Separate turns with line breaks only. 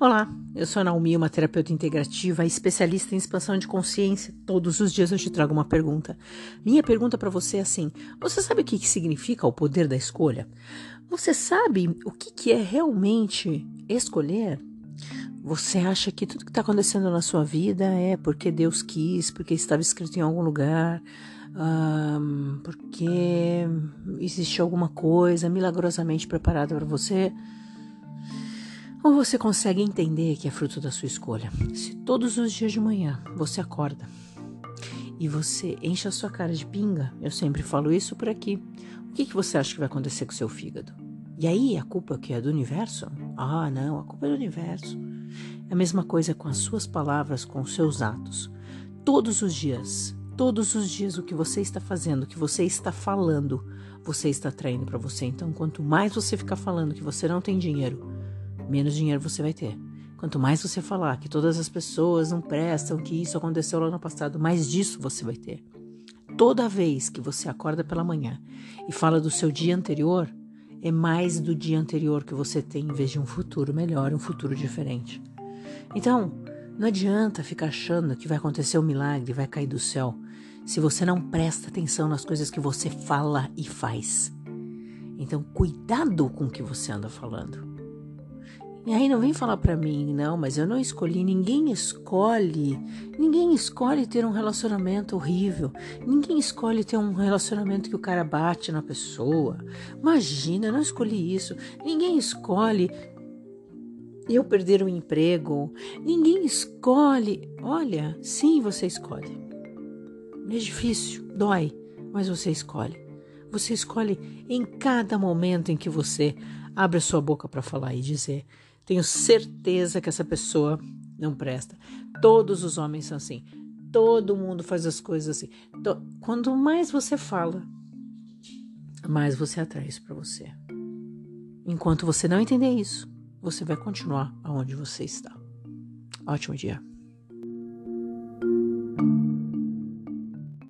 Olá, eu sou a Naomi, uma terapeuta integrativa, especialista em expansão de consciência. Todos os dias eu te trago uma pergunta. Minha pergunta para você é assim: você sabe o que, significa o poder da escolha? Você sabe o que, é realmente escolher? Você acha que tudo que está acontecendo na sua vida é porque Deus quis, porque estava escrito em algum lugar, porque existe alguma coisa milagrosamente preparada para você? Ou você consegue entender que é fruto da sua escolha? Se todos os dias de manhã você acorda e você enche a sua cara de pinga, eu sempre falo isso por aqui, o que, que você acha que vai acontecer com o seu fígado? E aí, a culpa que é do universo? Ah, não, a culpa é do universo. É a mesma coisa com as suas palavras, com os seus atos. Todos os dias, todos os dias, o que você está fazendo, o que você está falando, você está atraindo para você. Então, quanto mais você ficar falando que você não tem dinheiro, menos dinheiro você vai ter. Quanto mais você falar que todas as pessoas não prestam, que isso aconteceu lá no passado, mais disso você vai ter. Toda vez que você acorda pela manhã e fala do seu dia anterior, é mais do dia anterior que você tem em vez de um futuro melhor, um futuro diferente. Então, não adianta ficar achando que vai acontecer um milagre, vai cair do céu, se você não presta atenção nas coisas que você fala e faz. Então, cuidado com o que você anda falando. E aí não vem falar para mim, não, mas eu não escolhi, ninguém escolhe. Ninguém escolhe ter um relacionamento horrível. Ninguém escolhe ter um relacionamento que o cara bate na pessoa. Imagina, eu não escolhi isso. Ninguém escolhe eu perder o um emprego. Ninguém escolhe. Olha, sim, você escolhe. É difícil, dói, mas você escolhe. Você escolhe em cada momento em que você abre a sua boca para falar e dizer: tenho certeza que essa pessoa não presta. Todos os homens são assim. Todo mundo faz as coisas assim. Quanto mais você fala, mais você atrai isso para você. Enquanto você não entender isso, você vai continuar aonde você está. Ótimo dia.